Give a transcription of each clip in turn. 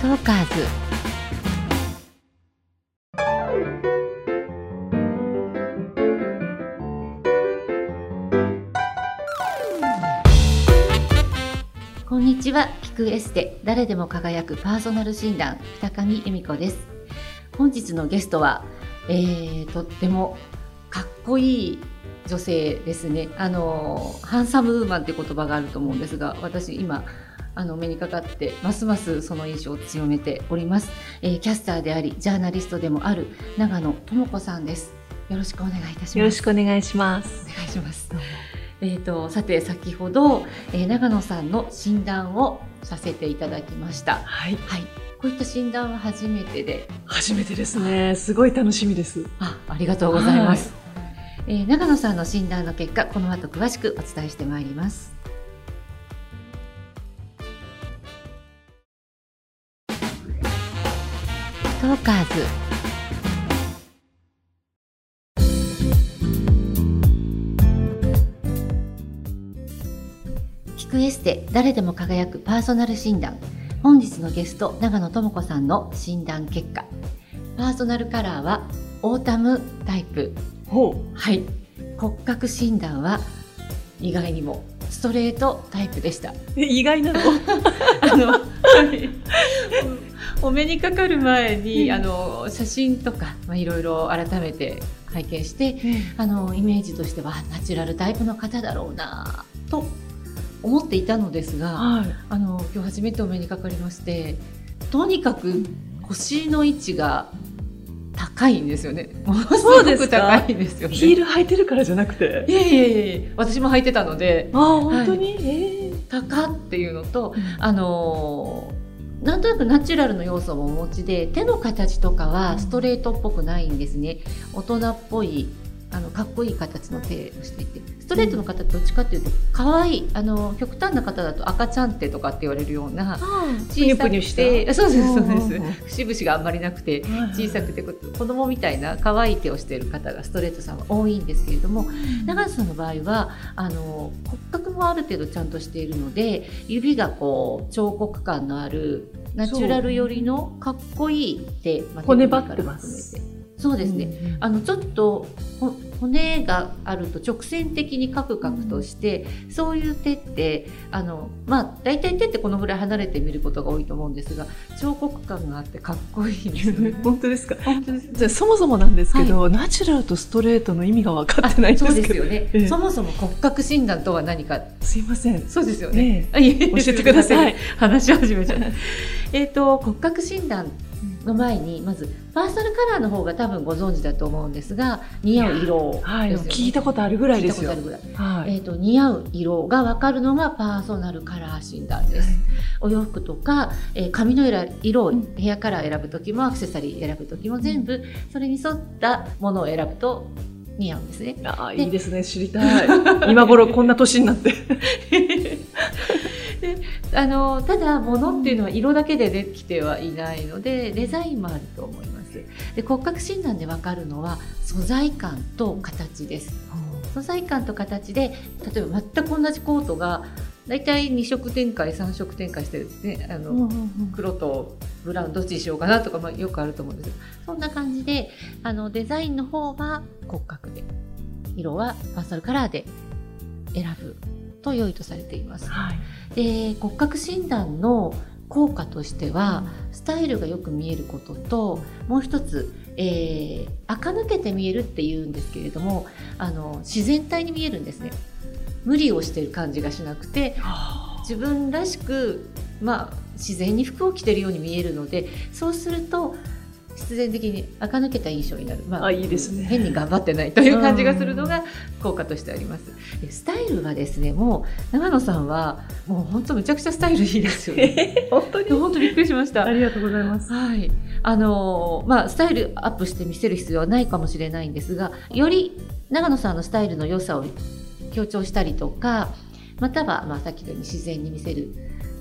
トーカーズ。こんにちは。聞くエステ。誰でも輝くパーソナル診断北上恵美子です。本日のゲストは、えー、とってもかっこいい女性ですね。あのハンサムウーマンって言葉があると思うんですが私今あの目にかかってますますその印象を強めております、えー、キャスターでありジャーナリストでもある長野智子さんですよろしくお願いいたしますよろしくお願いしますお願いしますえーと、さて先ほど、えー、長野さんの診断をさせていただきました。はい、はい、こういった診断は初めてで。初めてですね。すごい楽しみです。あ、ありがとうございます。はい、えー、長野さんの診断の結果、この後詳しくお伝えしてまいります。ーカーズクエステ誰でも輝くパーソナル診断。本日のゲスト長野智子さんの診断結果。パーソナルカラーはオータムタイプ。はい。骨格診断は意外にもストレートタイプでした。意外なの？あの お目にかかる前に、あの写真とか、まあ、いろいろ改めて拝見して、あのイメージとしてはナチュラルタイプの方だろうなと思っていたのですが、はい、あの今日初めてお目にかかりましてとにかく腰の位置が高いんですよね。ものすごく高いんですよね。ヒール履いてるからじゃなくて？いえいえいえ、私も履いてたので。あ本当に、はい、えー、高っていうのと、あのー、なんとなくナチュラルの要素もお持ちで手の形とかはストレートっぽくないんですね。大人っぽいあのかっこいい形の手をしていてストレートの方どっちかっていうと可愛いあの極端な方だと赤ちゃん手とかって言われるような小さくてそうですそうです。節々があんまりなくて小さくて子供みたいな可愛い手をしている方がストレートさんは多いんですけれども長瀬さんの場合はあの骨格もある程度ちゃんとしているので指がこう彫刻感のあるナチュラル寄りのかっこいい手、まあ、骨張ってます。そうですね、うん、あのちょっと骨があると直線的にカクカクとして、うん、そういう手ってあのまあ大体手ってこのぐらい離れて見ることが多いと思うんですが彫刻感があってかっこいいですね。本当ですか？本当です。じゃそもそもなんですけど、はい、ナチュラルとストレートの意味が分かってないんですけど。そうですよね、ええ、そもそも骨格診断とは何か。すいません。そうですよね、え。え、教えてください。話し始めちゃうえっと骨格診断の前にまずパーソナルカラーの方が多分ご存知だと思うんですが似合う色、ね、はい、聞いたことあるぐらいですよ。はい、えっ、ー、と似合う色がわかるのがパーソナルカラー診断です。はい、お洋服とか、えー、髪の色をヘアカラー選ぶ時もアクセサリー選ぶ時も全部それに沿ったものを選ぶと似合うんですね。ああいいですね知りたい。今頃こんな年になって。であのただ物っていうのは色だけでできてはいないのでデザインもあると思います。で骨格診断でわかるのは素材感と形です。素材感と形で例えば全く同じコートが大体2色展開3色展開してですね。あの、黒とブラウンどっちにしようかなとか、まあ、よくあると思うんですけどそんな感じであのデザインの方は骨格で色はパーソナルカラーで選ぶと良いとされています。はい、で骨格診断の効果としてはスタイルがよく見えることともう一つ、えー、垢抜けて見えるっていうんですけれどもあの自然体に見えるんですね。無理をしてる感じがしなくて自分らしく、まあ、自然に服を着てるように見えるのでそうすると必然的に垢抜けた印象になる、まあ、あいいですね変に頑張ってないという感じがするのが効果としてあります。スタイルはですねもう長野さんはもう本当めちゃくちゃスタイルいいですよね。本当に？本当びっくりしました。ありがとうございます。はい。あのまあスタイルアップして見せる必要はないかもしれないんですが、より長野さんのスタイルの良さを強調したりとか、またはまあさっきのように自然に見せる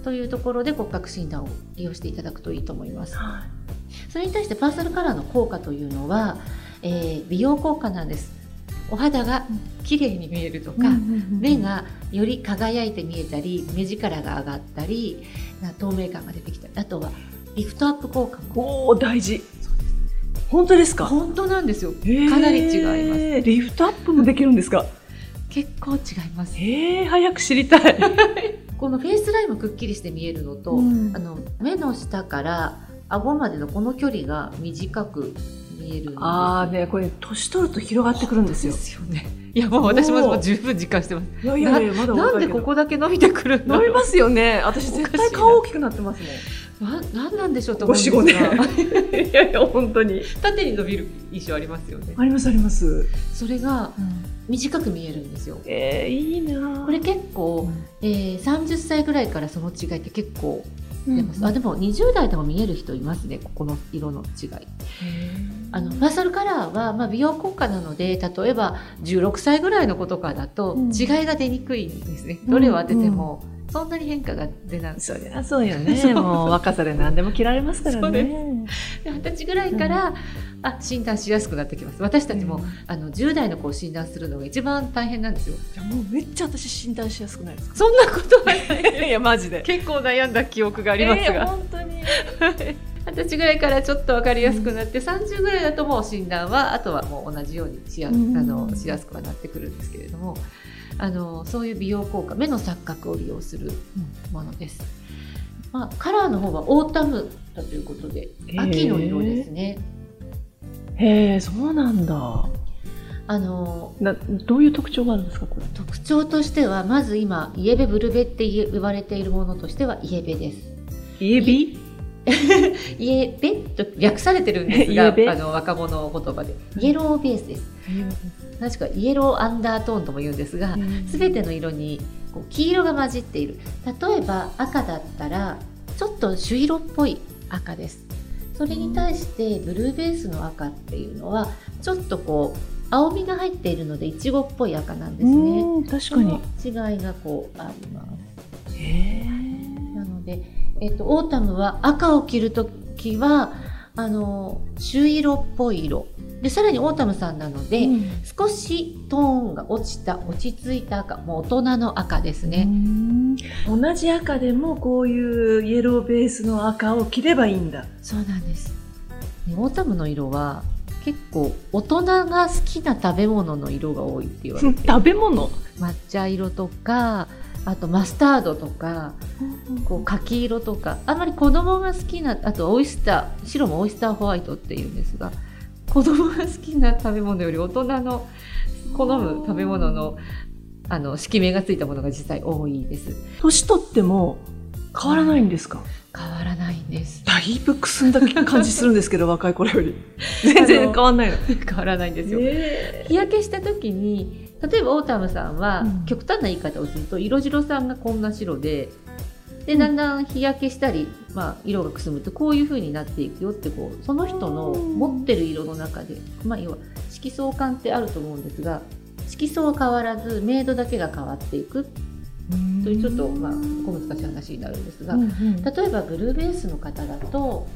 というところで骨格診断を利用していただくといいと思います。はい。それに対してパーソナルカラーの効果というのは、えー、美容効果なんです。お肌が綺麗に見えるとか、目がより輝いて見えたり目力が上がったり透明感が出てきたりあとはリフトアップ効果も。おお大事。本当ですか？本当なんですよ。かなり違います。リフトアップもできるんですか？結構違います。へえ早く知りたい、このフェイスラインもくっきりして見えるのと、うん。あの目の下から顎までのこの距離が短く見えるああねこれ年取ると広がってくるんですよ。ですよね。いやもう私ももう十分実感してます。いやいやいやまだなんでここだけ伸びてくるんだろう伸びますよね。私絶対顔大きくなってますもんななんなんでしょうと思うんですが、5 4 いやいや本当に。縦に伸びる印象ありますよね。ありますあります、それが短く見えるんですよ。えー、いいな。これ結構、えー、30歳ぐらいからその違いって結構出ます、あでも20代でも見える人いますね。ここの色の違い。あのパーソルカラーは、まあ、美容効果なので例えば16歳ぐらいの子とかだとうん。違いが出にくいんですね、うん。どれを当ててもそんなに変化が出ない。そりゃそうよね。そうもう若さで何でも着られますからね。で二十歳ぐらいから、あ診断しやすくなってきます。私たちも、うん。あの10代の子を診断するのが一番大変なんですよ。じゃあもうめっちゃ私診断しやすくないですか？そんなことはない。いやマジで。結構悩んだ記憶がありますえーが、本当に 二十歳ぐらいからちょっと分かりやすくなって、30ぐらいだともう診断はあとはもう同じようにしや,、うんあのしやすくはなってくるんですけれどもあのそういう美容効果目の錯覚を利用するものです。まあ、カラーの方はオータムだということで秋の色ですね。へえそうなんだあのなどういう特徴があるんですかこれ？特徴としてはまず今イエベブルベって言われているものとしてはイエベです。イエベ？イエベと略されてるんですがあの若者言葉で。イエローベースです。確かイエローアンダートーンとも言うんですが全ての色にこう黄色が混じっている。例えば赤だったらちょっと朱色っぽい赤です。それに対してブルーベースの赤っていうのはちょっとこう青みが入っているのでいちごっぽい赤なんですね。うん確かに。の違いがこうあります。なので、えっと、オータムは赤を着るときはあの朱色っぽい色。でさらにオータムさんなので、少しトーンが落ちた落ち着いた赤。もう大人の赤ですね、同じ赤でもこういうイエローベースの赤を着ればいいんだ。そうなんです。ねオータムの色は結構大人が好きな食べ物の色が多いって言われて。食べ物？抹茶色とかあとマスタードとかこう柿色とかあんまり子供が好きなあとオイスター白もオイスターホワイトっていうんですが子供が好きな食べ物より大人の好む食べ物のあの色名がついたものが実際多いです。年取っても変わらないんですか？変わらないんです。だいぶくすんだ感じするんですけど 若い頃より。全然変わんないの。変わらないんですよ。え。日焼けした時に例えばオータムさんは、うん。極端な言い方をすると色白さんがこんな白ででうん。だんだん日焼けしたり、まあ、色がくすむとこういう風になっていくよってこうその人の持ってる色の中で、まあ、要は色相環ってあると思うんですが色相は変わらず明度だけが変わっていく。というちょっと、まあ、小難しい話になるんですが、例えばブルーベースの方だと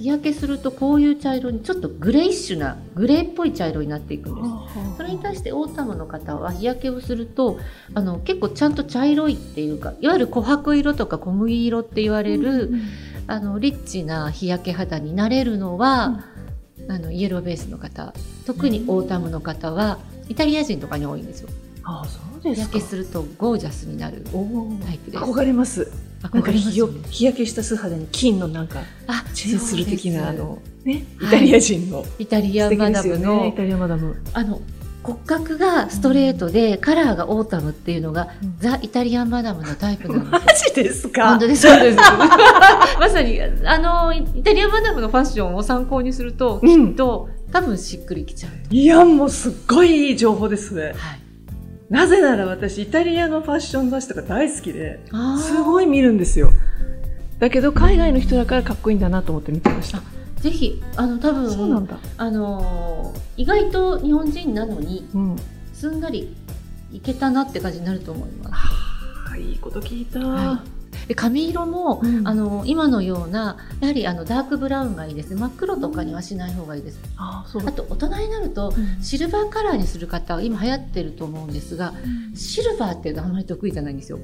日焼けするとこういう茶色にちょっとグレイッシュなグレーっぽい茶色になっていくんです。それに対してオータムの方は日焼けをするとあの結構ちゃんと茶色いっていうかいわゆる琥珀色とか小麦色って言われる、あのリッチな日焼け肌になれるのは、あのイエローベースの方特にオータムの方はイタリア人とかに多いんですよ。あそうですか日焼けするとゴージャスになるタイプです。憧れますなんか日よ日焼けした素肌に金のなんかあチェンする的なあのねイはいタリア人の。イタリアマダムの。イタリアマダム。あの骨格がストレートで、カラーがオータムっていうのが、うん。ザ・イタリアンマダムのタイプなんですよマ。ジですか？本当です、そうです。まさに、あの、イタリアンマダムのファッションを参考にすると、うん。きっと、多分しっくりきちゃうと。いやもうすっごいいい情報ですね。はい。なぜなら私イタリアのファッション雑誌とか大好きですごい。い見るんですよ。だけど海外の人だからかっこいいんだなと思って見てました。ぜひ、あの、多分、そうなんだ。あの、意外と日本人なのに、うん。すんなりいけたなって感じになると思います。あいいこと聞いた、はで髪色も、うん。あの今のようなやはりあのダークブラウンがいいですね。真っ黒とかにはしない方がいいです。あそう。あと大人になるとうん。シルバーカラーにする方は今流行ってると思うんですがシルバーっていうのはあまり得意じゃないんですよ。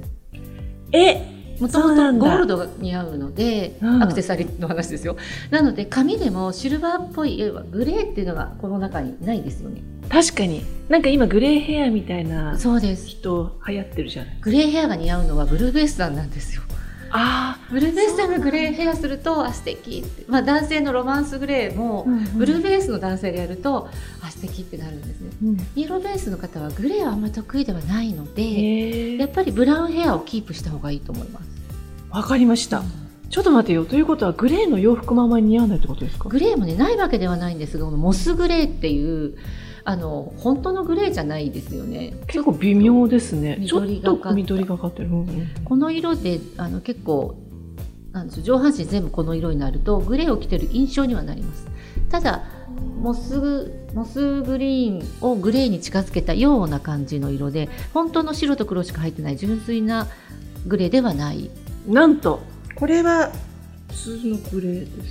えもともとゴールドが似合うので、うん。アクセサリーの話ですよ。なので髪でもシルバーっぽいグレーっていうのがこの中にないですよね確かに。なんか今グレーヘアみたいなそうです。人流行ってるじゃない。グレーヘアが似合うのはブルーベースさんなんですよ。あブルーベースさんがグレーヘアするとあ素敵って、まあ、男性のロマンスグレーも、ブルーベースの男性でやるとあ素敵ってなるんですね。うん。イエローベースの方はグレーはあんま得意ではないので、やっぱりブラウンヘアをキープした方がいいと思います。わかりました。ちょっと待ってよ。ということはグレーの洋服もあんまり似合わないってことですか？グレーもねないわけではないんですがこのモスグレーっていうあの本当のグレーじゃないですよね。結構微妙ですね。ちょっ緑がか緑がかってる、うんうん。この色であの結構なんですよ上半身全部この色になるとグレーを着てる印象にはなります。ただモスグモスグリーンをグレーに近づけたような感じの色で本当の白と黒しか入ってない純粋なグレーではない。なんと。これは普通のグレーで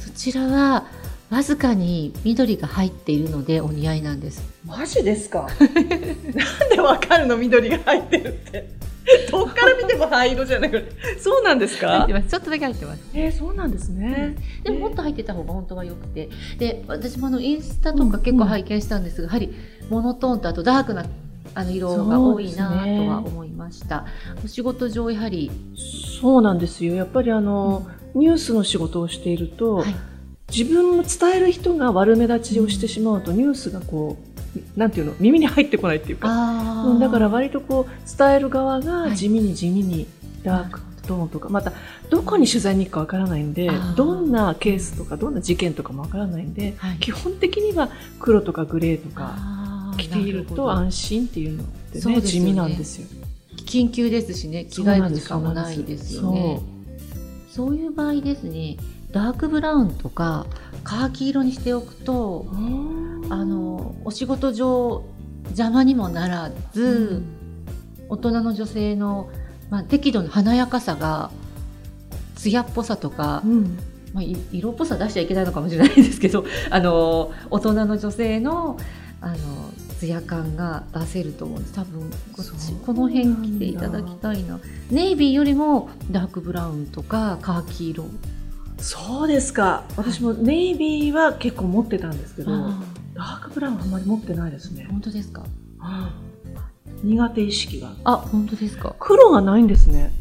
す。そちらはわずかに緑が入っているのでお似合いなんです。マジですか？なんでわかるの緑が入ってるって。どっから見ても灰色じゃない。そうなんですか？ちょっとだけ入ってます。えー、そうなんですね、でももっと入ってた方が本当は良くて。で私もあのインスタとか結構拝見したんですが、やはりモノトーンとあとダークなあの色が多いなとは思いました、お仕事上やはり、そうなんですよ。やっぱりあの、ニュースの仕事をしていると、はい自分の伝える人が悪目立ちをしてしまうと、ニュースがこうなんていうの耳に入ってこないっていうか。あうんだから割とこう伝える側はい。が地味に地味にダークトーンとか、またどこに取材に行くかわからないんでどんなケースとかどんな事件とかもわからないんではい。基本的には黒とかグレーとか着ていると安心っていうのってねね。地味なんですよ。緊急ですしね着替える時間もないですよね。そういう場合ですねダークブラウンとかカーキ色にしておくとあのお仕事上邪魔にもならず、大人の女性の、まあ、適度な華やかさが艶っぽさとか、うん。まあ、い色っぽさ出しちゃいけないのかもしれないですけど あの大人の女性のあのツヤ感が出せると思うんです。多分この辺着ていただきたいな。ネイビーよりもダークブラウンとかカーキ色そうですか。私もネイビーは結構持ってたんですけどあダークブラウンはあんまり持ってないですーね。本当ですか？苦手意識が。あ本当ですか。黒がないんですね。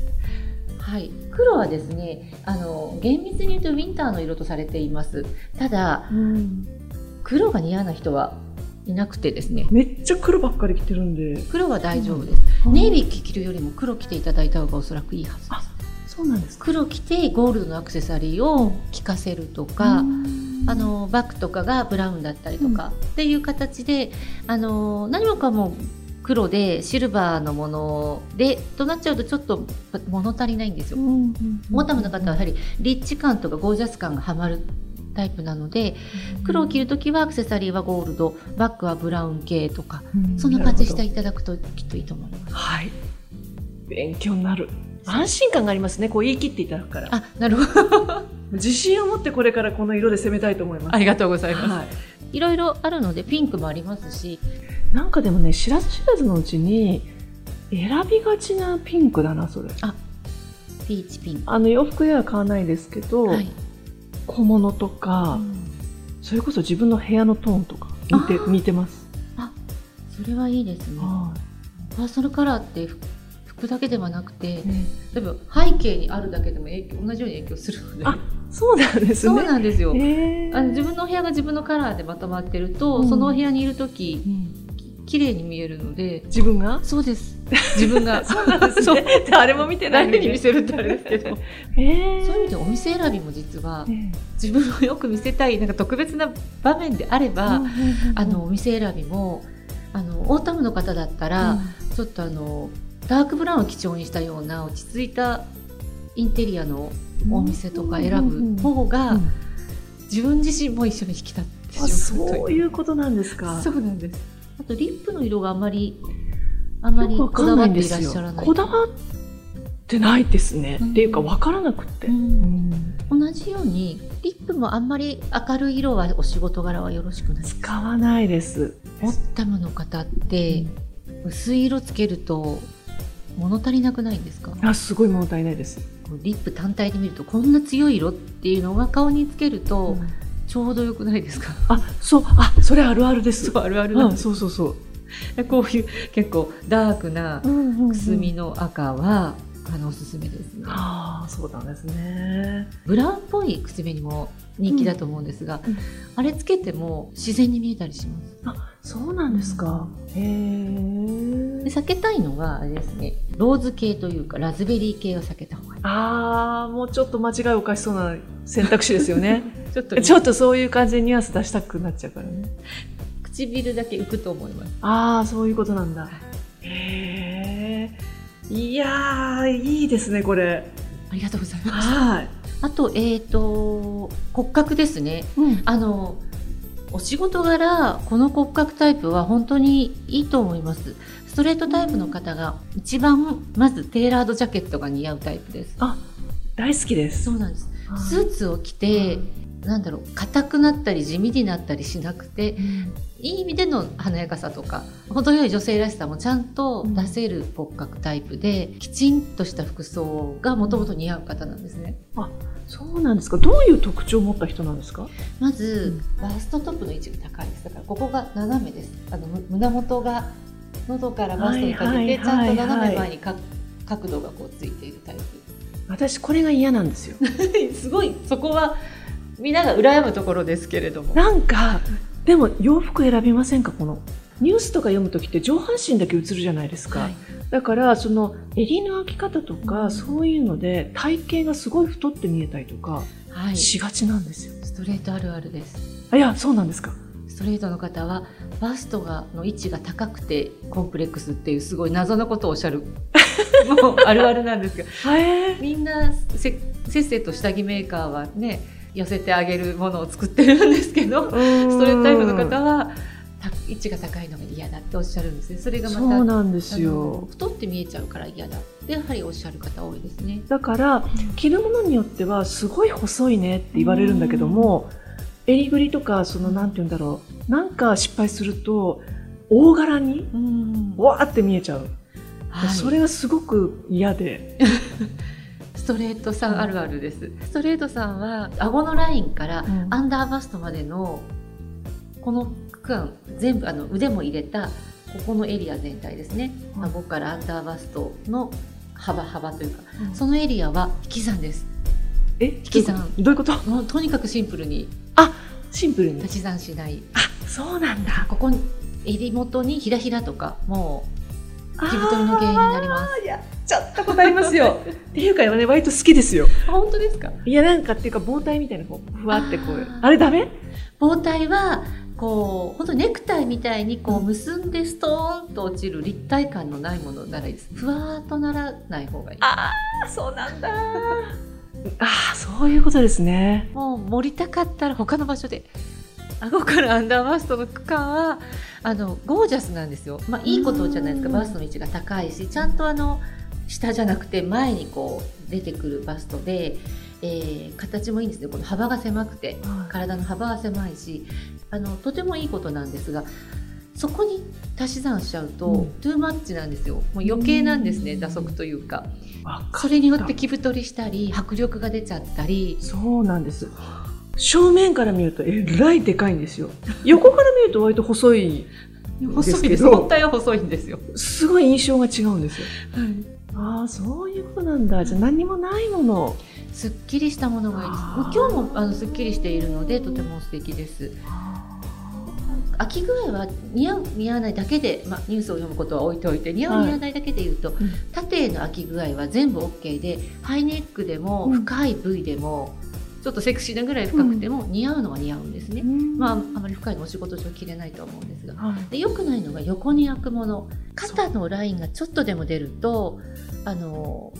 はい、黒はですねあの厳密に言うとウィンターの色とされています。ただ黒が似合わない人はいなくてですね。めっちゃ黒ばっかり着てるんで。黒は大丈夫です、ネイビーー着るよりも黒着ていただいた方がおそらくいいはずですそうなんですか？黒着てゴールドのアクセサリーを着かせるとか、あのバッグとかがブラウンだったりとか、っていう形であの何もかも黒でシルバーのものでとなっちゃうとちょっと物足りないんですよ。オータムの方はやはりリッチ感とかゴージャス感がはまるタイプなので黒を着るときはアクセサリーはゴールドバッグはブラウン系とかそんな感じにしていただくときっといいと思います。はい。勉強になる安心感がありますね。こう言い切っていただくから。あなるほど。自信を持ってこれからこの色で攻めたいと思います。ありがとうございます。はい。いろいろあるのでピンクもありますし。なんかでもね知らず知らずのうちに選びがちなピンクだなそれ。ピーチピンク。あの洋服では買わないですけど、はい。小物とか、それこそ自分の部屋のトーンとか似て似てます、それはいいですね。はパーソナルカラーって服服だけではなくて例えば背景にあるだけでも影響同じように影響するので。あそうなんですそうねなんですよ。あの自分のお部屋が自分のカラーでまとまってると、うん。そのお部屋にいる時うん。綺麗に見えるので。自分が？そうです。自分が。そうなんですね。誰も見てないの誰に見せるってあれですけど。へー。そういう意味でお店選びも実はね自分をよく見せたいなんか特別な場面であれば、うんうんうんあのお店選びもあのオータムの方だったら、ちょっとあのダークブラウンを基調にしたような落ち着いたインテリアのお店とか選ぶ方が、うん。自分自身も一緒に引き立ってしまあうそういうことなんですか。そうなんです。あとリップの色があまりあまりこだわっていらっしゃらない。こだわってないですね、うん。っていうかわからなくって、うん。同じようにリップもあんまり明るい色はお仕事柄はよろしくない。です使わないです。オッタムの方って薄い色つけると物足りなくないんですか？あすごい物足りないです、リップ単体で見るとこんな強い色っていうのが顔につけるとちょうどよくないですか、あそうあそれあるあるです。あるあるうん、なんです、そうそうそう。こういう結構ダークなくくすみの赤は、あのおすすめですね。ああそうなんですね。ブラウンっぽいくすみにも人気だと思うんですが、うん。あれつけても自然に見えたりします。あそうなんですか。へでえ避けたいのがあれですね。ローズ系というかラズベリー系を避けた方がいい。ああもうちょっと間違いおかしそうな選択肢ですよね。ちょっとちょっとそういう感じでニュアンス出したくなっちゃうからね。唇だけ浮くと思います。ああそういうことなんだ。へえいやーいいですねこれ。ありがとうございます。はい、あとえっ、と骨格ですね。うん、あのお仕事柄この骨格タイプは本当にいいと思います。ストレートタイプの方が一番まずテーラードジャケットが似合うタイプです。あ大好きです。そうなんです。スーツを着てなんだろう硬くなったり地味になったりしなくていい意味での華やかさとか程よい女性らしさもちゃんと出せる骨格タイプで、きちんとした服装がもともと似合う方なんですね。そうなんですか。どういう特徴を持った人なんですか？まず、バストトップの位置が高いです。だからここが斜めです。あのむ胸元が喉からバストにかけて、ちゃんと斜はいめ前にか角度がこうついているタイ私これが嫌なんですよ。プ すごいそこはみんなが羨むところですけれども。なんかでも洋服選びませんか？このニュースとか読む時って上半身だけ映るじゃないですか、はい。だからその襟の開き方とか、うん。そういうので体型がすごい太って見えたりとかはい、しがちなんですよ、ストレートあるあるです。あいやそうなんですか。ストレートの方はバストがの位置が高くてコンプレックスっていうすごい謎のことをおっしゃる もうあるあるなんですがへえ。みんなせせっせと下着メーカーはね寄せてあげるものを作ってるんですけどストレートタイプの方はた位置が高いのが嫌だっておっしゃるんです。ねそれがまたそうなんですよ。太って見えちゃうから嫌だってやはりおっしゃる方多いですね。だから着るものによってはすごい細いねって言われるんだけども、襟ぐりとかそのなんて言うんだろう。なんか失敗すると大柄にうん。わーって見えちゃう、はい。それがすごく嫌で ストレートさん。あるあるです。ストレートさんは顎のラインからうん。アンダーバストまでのこの区間全部あの腕も入れたここのエリア全体ですね。うん。顎からアンダーバストの幅幅というかうん。そのエリアは引き算です。え？引き算。どういうこと？もうとにかくシンプルに。シンプルに。足し算しない。あそうなんだ。ここに襟元にひらひらとかもう着太りの原因になります。やっちゃったことありますよ。っていうかね割と好きですよ。あ本当ですか？いやなんかっていうか防体みたいなこうふわってこうあれダメ？包帯はこう本当ネクタイみたいにこう結んでストーンと落ちる立体感のないものならいいです。ふわーっとならない方がいい。ああそうなんだ。ああそういうことですね。もう盛りたかったら他の場所で顎からアンダーバストの区間はあのゴージャスなんですよ、まあ、いいことじゃないですかうん。バストの位置が高いしちゃんとあの下じゃなくて前にこう出てくるバストで、えー形もいいんですね。この幅が狭くて体の幅は狭いしあのとてもいいことなんですがそこに足し算しちゃうと、うん。トゥーマッチなんですよ。もう余計なんですねうん。打足というか。それによって着太りしたり迫力が出ちゃったり。そうなんです正面から見るとえらいでかいんですよ。横から見ると割と細い細いです本体は細いんですよ、すごい印象が違うんですよ。ああそういうことなんだ。じゃあ何にもないもの。すっきりしたものがいいです。今日もあのすっきりしているのでとても素敵です。飽き具合は似合う似合わないだけで、まあ、ニュースを読むことは置いておいて似合う、はい似合わないだけで言うと、ん。縦への飽き具合は全部 OK でハイネックでもうん。深い部位でも、ちょっとセクシーなぐらい深くても似合うのは似合うんですね、まああまり深いのお仕事上着れないとは思うんですが。はい。で良くないのが横に開くもの。肩のラインがちょっとでも出るとあの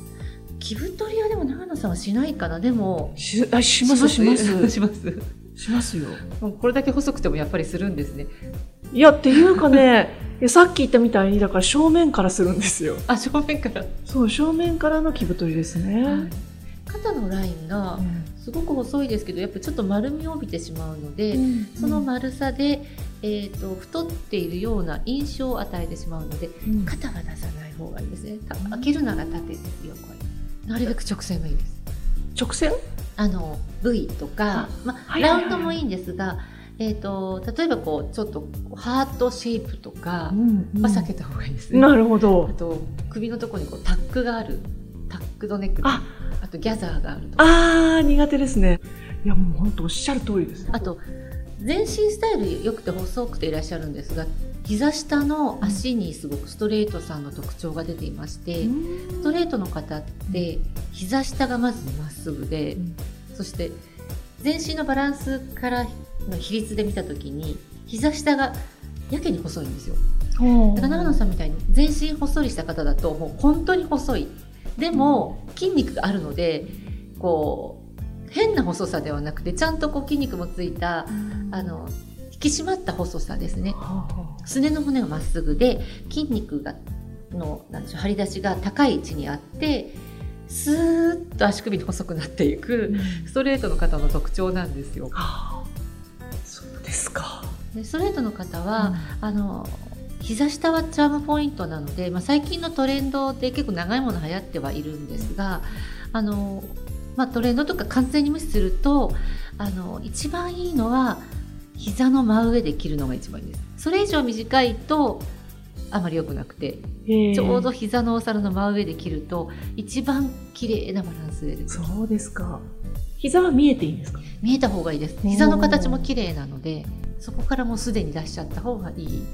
着太りはでも長野さんはしないかな。でもしあしますします？します。します？よ。これだけ細くてもやっぱりするんですね。いやっていうかね さっき言ったみたいにだから正面からするんですよ。あ正面から、そう正面からの着太りですね、肩のラインがすごく細いですけどやっぱちょっと丸みを帯びてしまうので、その丸さでえー、と太っているような印象を与えてしまうのでうん。肩は出さない方がいいですね。た開けるのが縦ですよこれ。なるべく直線がいいです。直線？あの V とか、まラウンドもいいんですが、えー、と例えばこうちょっとハートシェイプとかんは避けた方がいいですね、なるほど。あと首のところにこうタックがあるタックドネックああとギャザーがあるとか。あー苦手ですね。いやもう本当おっしゃる通りですあと全身スタイル良くて細くていらっしゃるんですが膝下の足にすごくストレートさんの特徴が出ていまして、ストレートの方って膝下がまずまっすぐで、うん。そして全身のバランスからの比率で見た時に膝下がやけに細いんですよ。だから長野さんみたいに全身ほっそりした方だともう本当に細いでも筋肉があるのでこう変な細さではなくてちゃんとこう筋肉もついたあの引き締まった細さですね。すねの骨がまっすぐで筋肉がのなんでしょう張り出しが高い位置にあってスーッと足首の細くなっていくストレートの方の特徴なんですよ。あ。そうですか。でストレートの方は、あの膝下はチャームポイントなので、まあ、最近のトレンドで結構長いもの流行ってはいるんですがあの、まあ、トレンドとか完全に無視するとあの一番いいのは膝の真上で切るのが一番いいです。それ以上短いとあまり良くなくてちちょうど膝のお皿の真上で切ると一番綺麗なバランスで出てくる。そうですか。膝は見えていいんですか？見えた方がいいです。膝の形も綺麗なのでそこからもうすでに出しちゃった方がいい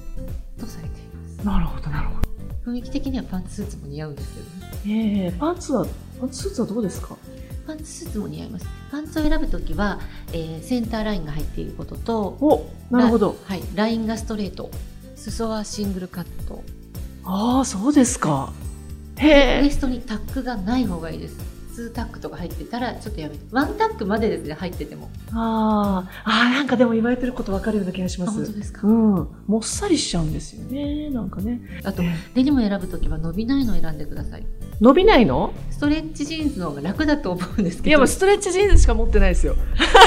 とされています。なるほどなるほど。雰囲気的にはパンツスーツも似合うんですけどね。ええパンツはパンツスーツはどうですか？パンツスーツも似合います。パンツを選ぶときは、えーセンターラインが入っていることとおなるほど。はい、ラインがストレート。裾はシングルカット。ああそうですか。へウエえストにタックがない方がいいです2タックとか入ってたらちょっとやめて。ワンタックまでですね入ってても。あー。あーなんかでも言われてることわかるような気がしあます。本当ですか、うん。もっさりしちゃうんですよねなんかね。あとデニム選ぶときは伸びないのを選んでください。伸びないの？ストレッチジーンズの方が楽だと思うんですけど。いやもうストレッチジーンズしか持ってないですよ。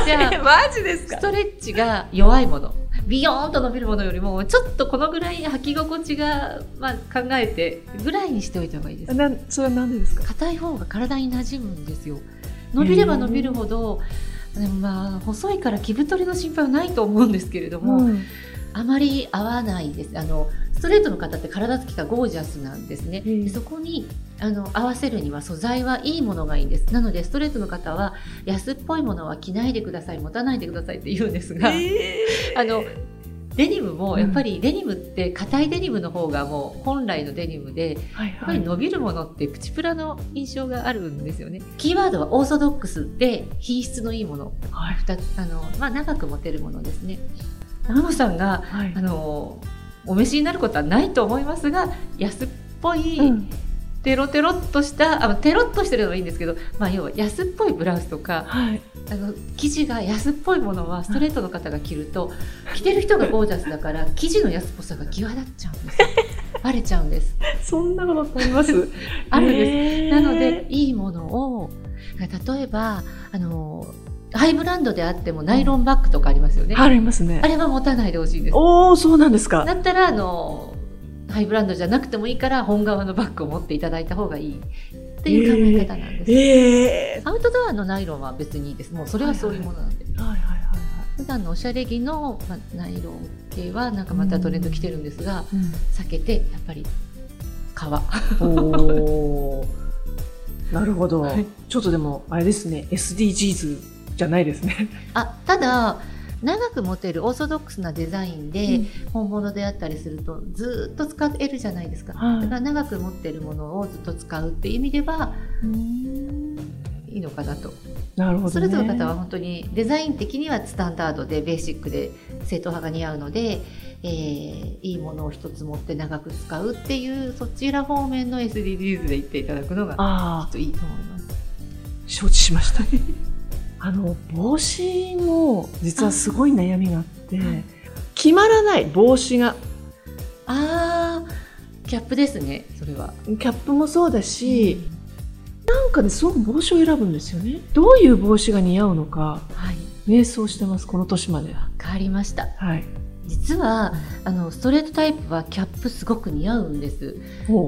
じゃあ マジですストレッチが弱いものビヨーンと伸びるものよりもちょっとこのぐらい履き心地が、まあ、硬いぐらいにしておいた方がいいです。なそれはなんでですか？硬い方が体に馴染むんですよ。伸びれば伸びるほど、でもまあ細いから着太りの心配はないと思うんですけれども、うん。あまり合わないです。あのストレートの方って体つきがゴージャスなんですね、うん。でそこにあの合わせるには素材はいいものがいいんです。なのでストレートの方は安っぽいものは着ないでください持たないでくださいって言うんですが、あのデニムもやっぱりデニムって硬いデニムの方がもう本来のデニムではいやっぱはいり伸びるものってプチプラの印象があるんですよね。キーワードはオーソドックスで品質のいいもの。はい。あの、まあ、長く持てるものですね。長野さんがはい。あのお召しになることはないと思いますが安っぽい、うんテロテロっとしたあテロっとしてるのはいいんですけど、まあ、要は安っぽいブラウスとかはい。あの生地が安っぽいものはストレートの方が着ると着てる人がゴージャスだから生地の安っぽさが際立っちゃうんですよ。バレちゃうんです。そんなことあります？あるんです。へー。なのでいいものを例えばあのハイブランドであってもナイロンバッグとかありますよね、ありますね。あれは持たないでほしいんです。おおそうなんですか。だったらあのハイブランドじゃなくてもいいから本革のバッグを持っていただいた方がいい。っていう考え方なんです、ええアウトドアのナイロンは別にいいです。もうそれはそういうものなんで、はいはいはいはい。普段のおしゃれ着の、まあ、ナイロン系はなんかまたトレンド来てるんですが、避けてやっぱり革。なるほど、はい。ちょっとでもあれですね。SDGs じゃないですね。あただ長く持てるオーソドックスなデザインで、うん。本物であったりするとずーっと使えるじゃないですか、はい。だから長く持ってるものをずっと使うっていう意味ではいいのかなと、なるほど、ね、それぞれの方は本当にデザイン的にはスタンダードでベーシックで正統派が似合うので、えーいいものを一つ持って長く使うっていうそちら方面の SDGs で言っていただくのがきあっといいと思います。あ承知しましたあの帽子も実はすごい悩みがあってはい。決まらない帽子が。あーキャップですねそれは。キャップもそうだし、なんかねすごく帽子を選ぶんですよね。どういう帽子が似合うのかはい。瞑想してますこの年まで変わりました。はい。実はあのストレートタイプはキャップすごく似合うんです。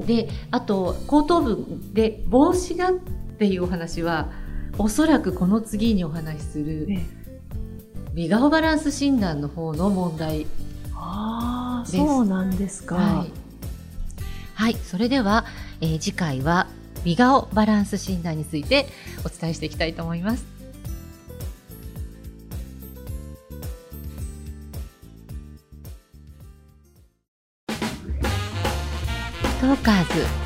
であと後頭部で帽子がっていうお話はおそらくこの次にお話しするね美顔バランス診断の方の問題ああ、ですそうなんですか。はい、はい、それでは、えー次回は美顔バランス診断についてお伝えしていきたいと思います。トーカーズ